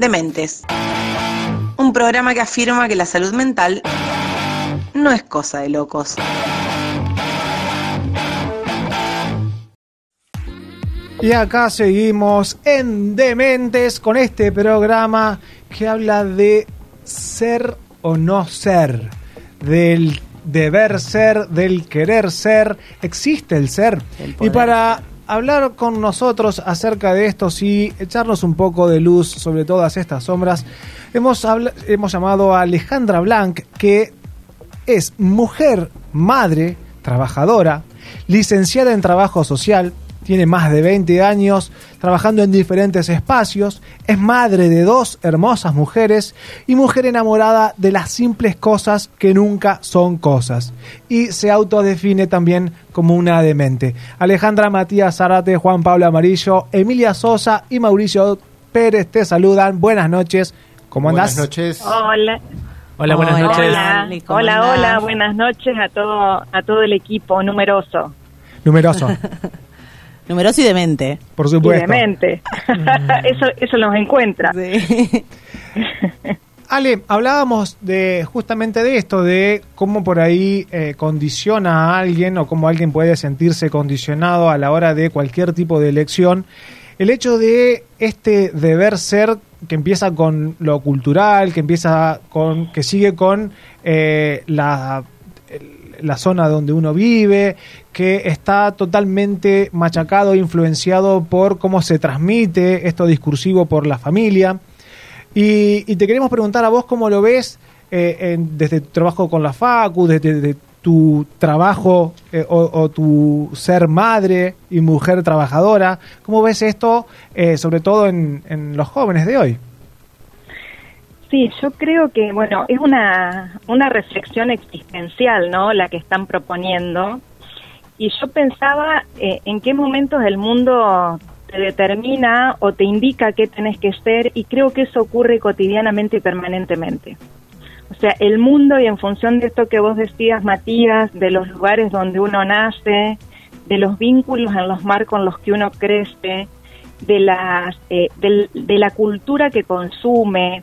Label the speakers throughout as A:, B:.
A: Dementes. Un programa que afirma que la salud mental no es cosa de locos.
B: Y acá seguimos en Dementes con este programa que habla de ser o no ser, del deber ser, del querer ser. ¿Existe el ser? y para hablar con nosotros acerca de esto y echarnos un poco de luz sobre todas estas sombras, hemos, hemos llamado a Alejandra Blanc, que es mujer, madre, trabajadora, licenciada en trabajo social, tiene más de 20 años trabajando en diferentes espacios, es madre de dos hermosas mujeres y mujer enamorada de las simples cosas que nunca son cosas. Y se autodefine también como una demente. Alejandra Matías Zarate, Juan Pablo Amarillo, Emilia Sosa y Mauricio Pérez te saludan. Buenas noches. ¿Cómo andás?
C: Buenas noches.
D: Hola.
B: Hola, buenas noches.
D: Hola, hola, hola, buenas noches a todo, a todo el equipo numeroso.
B: Numeroso.
E: Numeroso y demente.
B: Por supuesto.
D: Y demente. eso, eso nos encuentra.
B: Ale, hablábamos de justamente de esto, de cómo por ahí eh, condiciona a alguien o cómo alguien puede sentirse condicionado a la hora de cualquier tipo de elección. El hecho de este deber ser que empieza con lo cultural, que empieza con, que sigue con eh, la la zona donde uno vive, que está totalmente machacado e influenciado por cómo se transmite esto discursivo por la familia. Y, te queremos preguntar a vos cómo lo ves eh, desde tu trabajo con la FACU, desde, tu trabajo eh, o, tu ser madre y mujer trabajadora, ¿cómo ves esto, eh, sobre todo en los jóvenes de hoy?
D: Sí, yo creo que, bueno, es una, una reflexión existencial, ¿no? La que están proponiendo. Y yo pensaba eh, en qué momentos del mundo te determina o te indica qué tenés que ser y creo que eso ocurre cotidianamente y permanentemente. O sea, el mundo y en función de esto que vos decías, Matías, de los lugares donde uno nace, de los vínculos en los marcos en los que uno crece, de, las, eh, de la cultura que consume,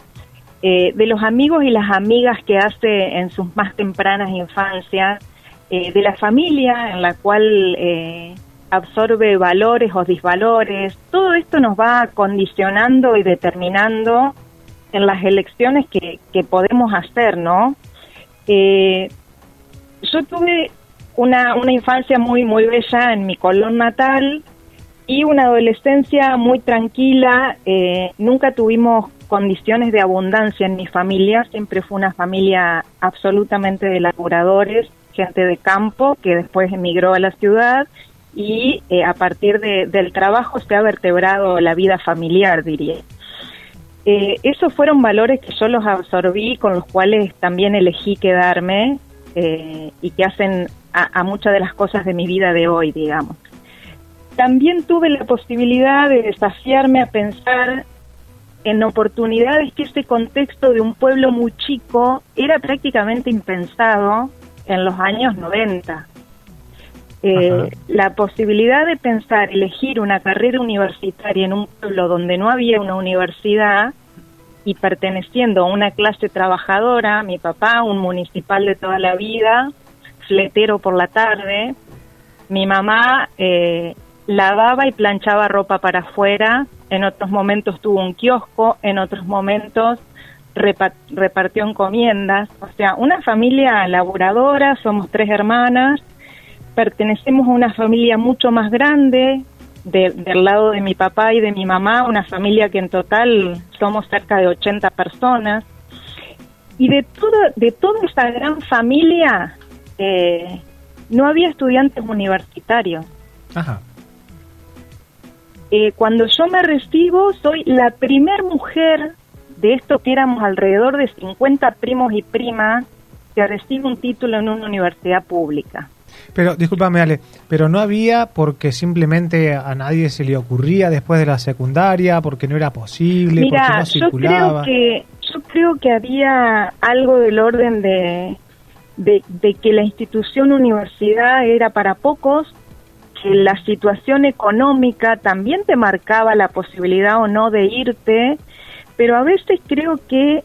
D: eh, de los amigos y las amigas que hace en sus más tempranas infancias, eh, de la familia en la cual eh, absorbe valores o disvalores, todo esto nos va condicionando y determinando en las elecciones que, que podemos hacer, ¿no? yo tuve una, una infancia muy, muy bella en mi colón natal y una adolescencia muy tranquila, nunca tuvimos condiciones de abundancia en mi familia. Siempre fue una familia absolutamente de laboradores, gente de campo que después emigró a la ciudad y eh, a partir del trabajo se ha vertebrado la vida familiar, diría. Eh, esos fueron valores que yo los absorbí, con los cuales también elegí quedarme eh, y que hacen a, a muchas de las cosas de mi vida de hoy, digamos. También tuve la posibilidad de desafiarme a pensar en oportunidades que este contexto de un pueblo muy chico era prácticamente impensado en los años 90. Eh, la posibilidad de pensar, elegir una carrera universitaria en un pueblo donde no había una universidad y perteneciendo a una clase trabajadora, mi papá, un municipal de toda la vida, fletero por la tarde, mi mamá eh, lavaba y planchaba ropa para afuera, en otros momentos tuvo un kiosco, en otros momentos repartió encomiendas, o sea, una familia laboradora, somos tres hermanas, pertenecemos a una familia mucho más grande, del lado de mi papá y de mi mamá, una familia que en total somos cerca de 80 personas. Y de, toda de toda esa gran familia eh, no había estudiantes universitarios. Ajá. Eh, cuando yo me recibo, soy la primer mujer de esto que éramos alrededor de 50 primos y primas que recibe un título en una universidad pública.
B: Pero, discúlpame, Ale, pero no había porque simplemente a nadie se le ocurría después de la secundaria, porque no era posible, porque no circulaba.
D: Yo creo que, yo creo que había algo del orden de, de que la institución universidad era para pocos que la situación económica también te marcaba la posibilidad o no de irte, pero a veces creo que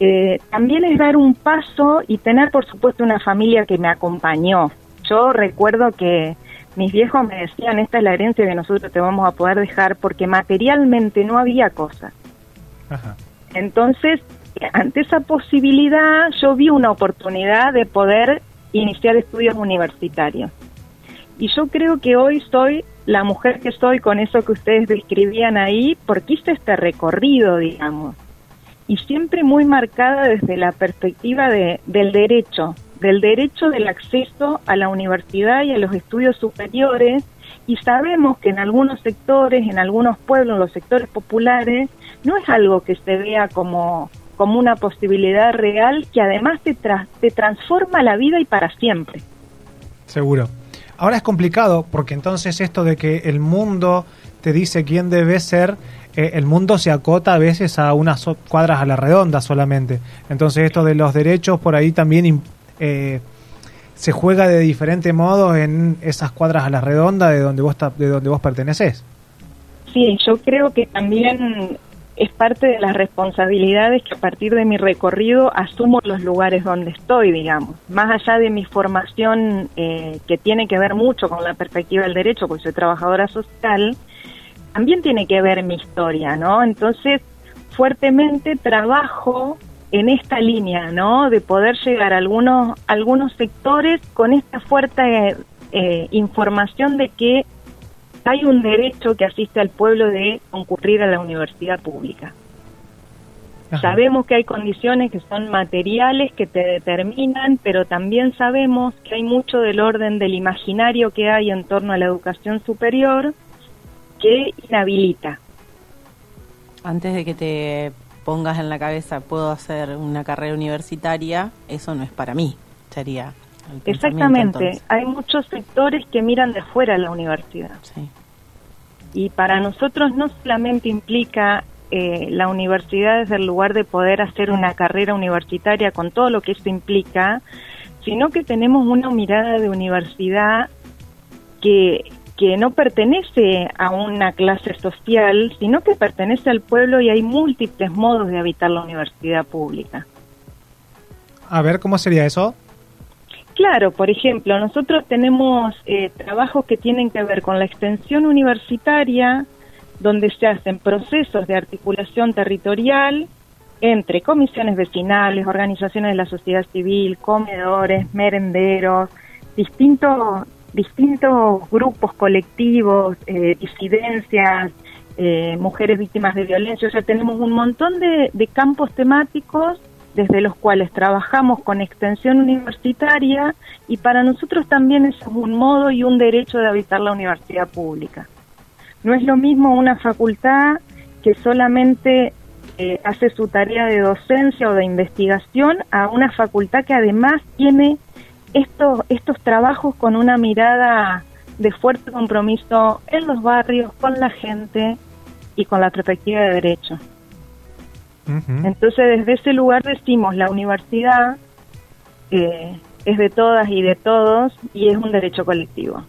D: eh, también es dar un paso y tener, por supuesto, una familia que me acompañó. Yo recuerdo que mis viejos me decían, esta es la herencia que nosotros te vamos a poder dejar porque materialmente no había cosas. Entonces, ante esa posibilidad, yo vi una oportunidad de poder iniciar estudios universitarios. Y yo creo que hoy soy la mujer que soy con eso que ustedes describían ahí, porque hice este recorrido, digamos. Y siempre muy marcada desde la perspectiva de, del derecho, del derecho del acceso a la universidad y a los estudios superiores. Y sabemos que en algunos sectores, en algunos pueblos, en los sectores populares, no es algo que se vea como, como una posibilidad real que además te, te transforma la vida y para siempre.
B: Seguro. Ahora es complicado porque entonces esto de que el mundo te dice quién debe ser, eh, el mundo se acota a veces a unas cuadras a la redonda solamente. Entonces esto de los derechos por ahí también eh, se juega de diferente modo en esas cuadras a la redonda de donde vos de donde vos perteneces.
D: Sí, yo creo que también es parte de las responsabilidades que a partir de mi recorrido asumo los lugares donde estoy, digamos. Más allá de mi formación eh, que tiene que ver mucho con la perspectiva del derecho, porque soy trabajadora social, también tiene que ver mi historia, ¿no? Entonces, fuertemente trabajo en esta línea, ¿no? De poder llegar a algunos, algunos sectores con esta fuerte eh, información de que hay un derecho que asiste al pueblo de concurrir a la universidad pública. Sabemos que hay condiciones que son materiales que te determinan, pero también sabemos que hay mucho del orden del imaginario que hay en torno a la educación superior que inhabilita.
E: Antes de que te pongas en la cabeza, puedo hacer una carrera universitaria, eso no es para mí, sería
D: Exactamente, hay muchos sectores que miran de fuera a la universidad. Y para nosotros no solamente implica eh, la universidad desde el lugar de poder hacer una carrera universitaria con todo lo que esto implica, sino que tenemos una mirada de universidad que, que no pertenece a una clase social, sino que pertenece al pueblo y hay múltiples modos de habitar la universidad pública.
B: A ver, ¿cómo sería eso?
D: Claro, por ejemplo, nosotros tenemos eh, trabajos que tienen que ver con la extensión universitaria, donde se hacen procesos de articulación territorial entre comisiones vecinales, organizaciones de la sociedad civil, comedores, merenderos, distintos, distintos grupos colectivos, eh, disidencias, eh, mujeres víctimas de violencia. O sea, tenemos un montón de campos temáticos desde los cuales trabajamos con extensión universitaria y para nosotros también es un modo y un derecho de habitar la universidad pública. No es lo mismo una facultad que solamente eh, hace su tarea de docencia o de investigación a una facultad que además tiene estos, estos trabajos con una mirada de fuerte compromiso en los barrios, con la gente y con la perspectiva de Entonces, desde ese lugar decimos, la universidad eh, es de todas y de todos y es un derecho colectivo.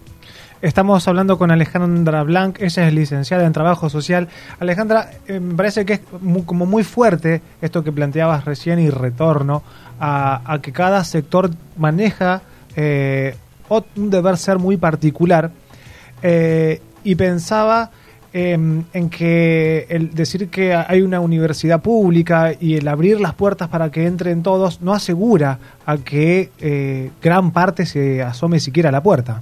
B: Estamos hablando con Alejandra Blanc, ella es licenciada en Trabajo Social. Alejandra, eh, me parece que es como muy fuerte esto que planteabas recién y retorno a, que cada sector maneja eh, un deber ser muy particular. y pensaba Em, en que el decir que hay una universidad pública y el abrir las puertas para que entren todos no asegura a que eh, gran parte se asome siquiera a la puerta.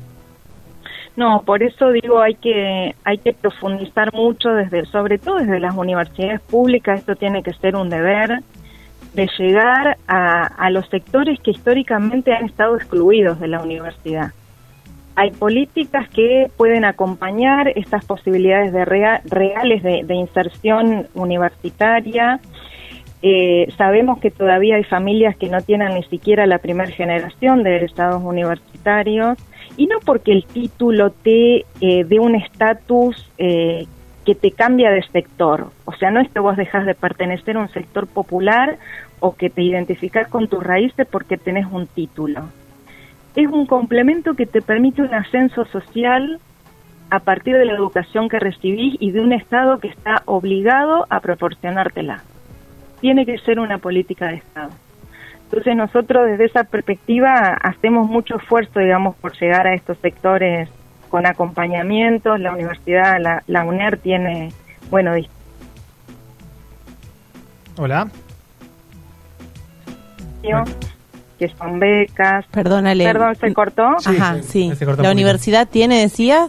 D: No, por eso digo hay que hay que profundizar mucho desde sobre todo desde las universidades públicas esto tiene que ser un deber de llegar a, a los sectores que históricamente han estado excluidos de la universidad hay políticas que pueden acompañar estas posibilidades de reales de, inserción universitaria. Eh, sabemos que todavía hay familias que no tienen ni siquiera la primera generación de estados universitarios y no porque el título te eh, dé un estatus eh, que te cambia de sector. O sea, no es que vos dejas de pertenecer a un sector popular o que te identificas con tus raíces porque tenés un título es un complemento que te permite un ascenso social a partir de la educación que recibís y de un Estado que está obligado a proporcionártela. tiene que ser una política de Estado. Entonces nosotros desde esa perspectiva hacemos mucho esfuerzo, digamos, por llegar a estos sectores con acompañamientos. La universidad, la, la UNER tiene, bueno,
B: Hola.
D: Que son becas.
E: Perdónale.
D: Perdón, ¿se cortó?
E: Ajá, sí.
B: cortó
E: ¿La universidad tiene, decía?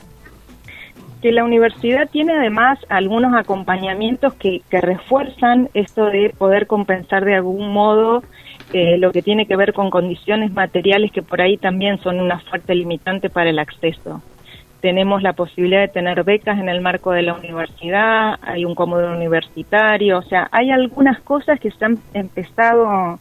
D: que la universidad tiene además algunos acompañamientos que, que refuerzan esto de poder compensar de algún modo eh, lo que tiene que ver con condiciones materiales que por ahí también son una fuerte limitante para el acceso. Tenemos la posibilidad de tener becas en el marco de la universidad, hay un cómodo universitario, o sea, hay algunas cosas que se han empezado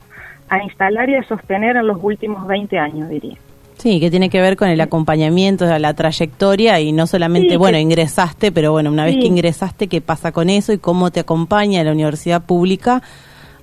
D: a instalar y a sostener en los últimos 20 años, diría.
E: Sí, que tiene que ver con el acompañamiento la trayectoria y no solamente,
D: Sí,
E: bueno,
D: que-
E: ingresaste, pero bueno, una vez que ingresaste, ¿qué pasa con eso y cómo te acompaña la universidad pública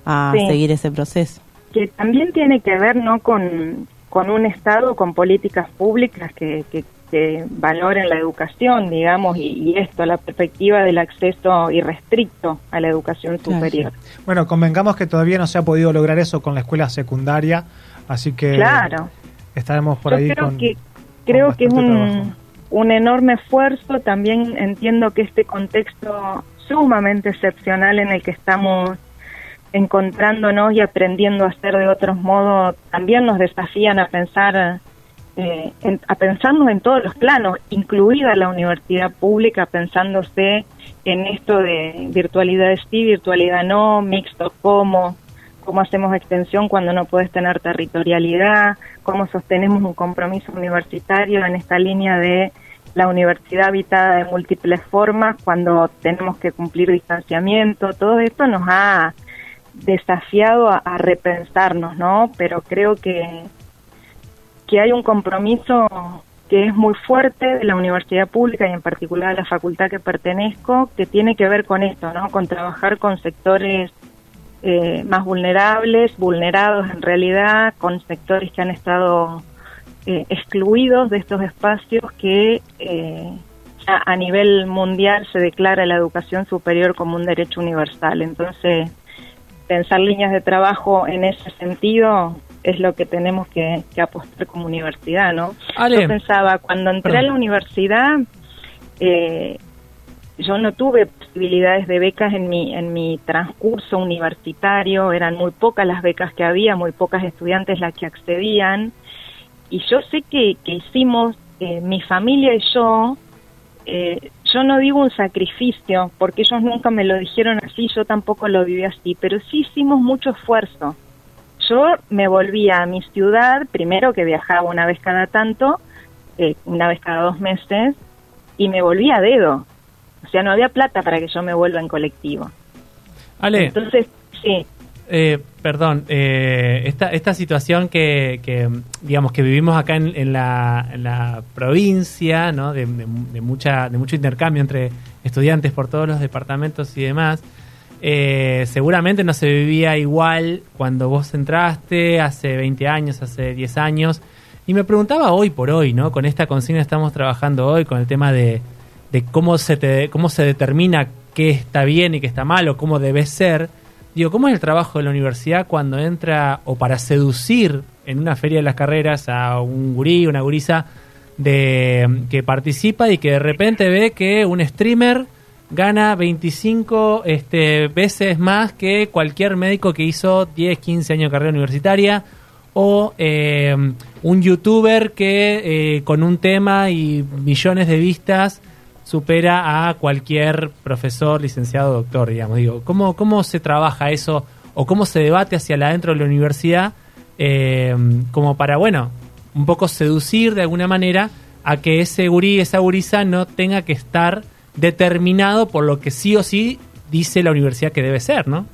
E: a
D: Sí.
E: seguir ese proceso?
D: que también tiene que ver no con, con un Estado, con políticas públicas que, que, que valoren la educación, digamos, y, y esto, la perspectiva del acceso irrestricto a la educación superior.
B: Bueno, convengamos que todavía no se ha podido lograr eso con la escuela secundaria, así que
D: Claro.
B: estaremos por
D: Yo
B: ahí
D: creo
B: con
D: que
B: con
D: creo que es un, un enorme esfuerzo. También entiendo que este contexto sumamente excepcional en el que estamos encontrándonos y aprendiendo a hacer de otros modos también nos desafían a pensar eh, en- a pensarnos en todos los planos, incluida la universidad pública, pensándose en esto de virtualidad sí, virtualidad no, mixto cómo, cómo hacemos extensión cuando no puedes tener territorialidad, cómo sostenemos un compromiso universitario en esta línea de la universidad habitada de múltiples formas cuando tenemos que cumplir distanciamiento, todo esto nos ha desafiado a, a repensarnos, ¿no? Pero creo que que hay un compromiso que es muy fuerte de la universidad pública y en particular de la facultad que pertenezco, que tiene que ver con esto, ¿no? Con trabajar con sectores eh, más vulnerables, vulnerados en realidad, con sectores que han estado eh, excluidos de estos espacios que eh, ya a nivel mundial se declara la educación superior como un derecho universal. Entonces, pensar líneas de trabajo en ese sentido es lo que tenemos que, que apostar como universidad, ¿no?
C: Ale.
D: Yo pensaba, cuando entré
C: Perdón.
D: a la universidad, eh, yo no tuve posibilidades de becas en mi, en mi transcurso universitario, eran muy pocas las becas que había, muy pocas estudiantes las que accedían, y yo sé que, que hicimos, eh, mi familia y yo, eh, yo no digo un sacrificio, porque ellos nunca me lo dijeron así, yo tampoco lo viví así, pero sí hicimos mucho esfuerzo. Yo me volvía a mi ciudad, primero que viajaba una vez cada tanto, eh, una vez cada dos meses, y me volvía a dedo. O sea, no había plata para que yo me vuelva en colectivo.
C: Ale,
D: Entonces, sí,
C: eh, perdón, eh, esta, esta situación que, que, digamos que vivimos acá en, en la, en la provincia, ¿no? De, de- de mucha, de mucho intercambio entre estudiantes por todos los departamentos y demás, eh, seguramente no se vivía igual cuando vos entraste hace 20 años, hace 10 años. Y me preguntaba hoy por hoy, ¿no? Con esta consigna estamos trabajando hoy, con el tema de, de cómo se te, cómo se determina qué está bien y qué está mal o cómo debe ser. Digo, ¿cómo es el trabajo de la universidad cuando entra o para seducir en una feria de las carreras a un gurí, una gurisa de que participa y que de repente ve que un streamer gana 25 este, veces más que cualquier médico que hizo 10, 15 años de carrera universitaria o eh, un youtuber que eh, con un tema y millones de vistas supera a cualquier profesor, licenciado, doctor, digamos. Digo, ¿cómo, cómo se trabaja eso o cómo se debate hacia adentro de la universidad eh, como para, bueno, un poco seducir de alguna manera a que ese gurí, esa gurisa no tenga que estar determinado por lo que sí o sí dice la universidad que debe ser, ¿no?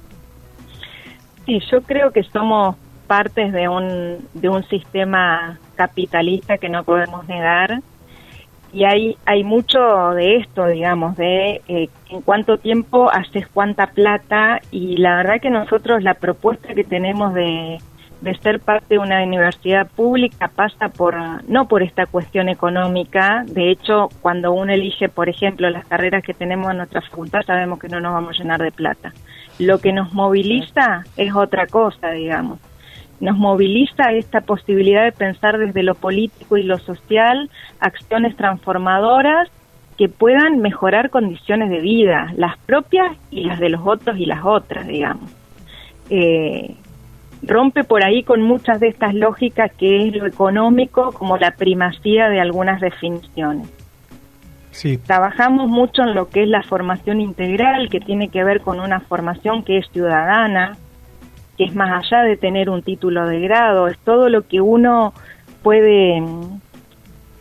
D: Sí, yo creo que somos partes de un, de un sistema capitalista que no podemos negar y hay, hay mucho de esto, digamos, de eh, en cuánto tiempo haces cuánta plata y la verdad que nosotros la propuesta que tenemos de, de ser parte de una universidad pública pasa por no por esta cuestión económica. De hecho, cuando uno elige, por ejemplo, las carreras que tenemos en nuestra facultad, sabemos que no nos vamos a llenar de plata. Lo que nos moviliza es otra cosa, digamos. Nos moviliza esta posibilidad de pensar desde lo político y lo social acciones transformadoras que puedan mejorar condiciones de vida, las propias y las de los otros y las otras, digamos. Eh, rompe por ahí con muchas de estas lógicas que es lo económico como la primacía de algunas definiciones.
B: Sí.
D: Trabajamos mucho en lo que es la formación integral, que tiene que ver con una formación que es ciudadana, que es más allá de tener un título de grado, es todo lo que uno puede mm,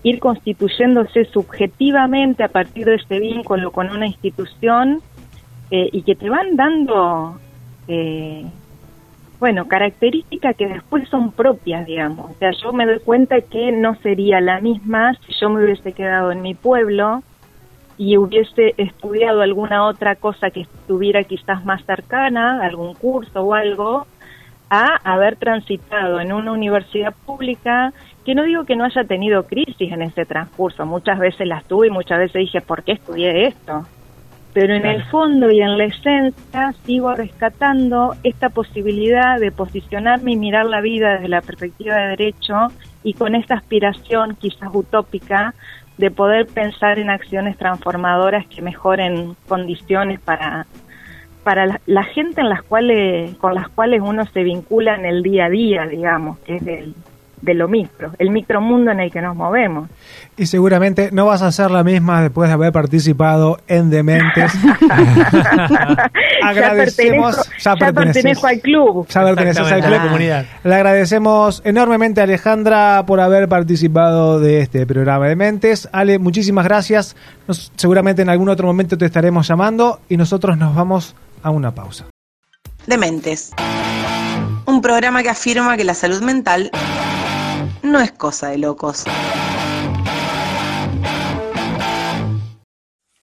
D: ir constituyéndose subjetivamente a partir de ese vínculo con una institución eh, y que te van dando eh, bueno, características que después son propias, digamos. O sea, yo me doy cuenta que no sería la misma si yo me hubiese quedado en mi pueblo y hubiese estudiado alguna otra cosa que estuviera quizás más cercana, algún curso o algo, a haber transitado en una universidad pública que no digo que no haya tenido crisis en ese transcurso, muchas veces las tuve y muchas veces dije, ¿por qué estudié esto? Pero en el fondo y en la esencia sigo rescatando esta posibilidad de posicionarme y mirar la vida desde la perspectiva de derecho y con esta aspiración quizás utópica de poder pensar en acciones transformadoras que mejoren condiciones para para la, gente en las cuales con las cuales uno se vincula en el día a día, digamos, que es del, de lo micro, el micromundo en el que nos movemos.
B: Y seguramente no vas a ser la misma después de haber participado en Dementes.
D: agradecemos, ya, pertenezco al club.
B: Ya perteneces al club. Comunidad. Le agradecemos enormemente a Alejandra por haber participado de este programa de Dementes. Ale, muchísimas gracias. seguramente en algún otro momento te estaremos llamando y nosotros nos vamos a una pausa.
A: Dementes. Un programa que afirma que la salud mental no es cosa de locos.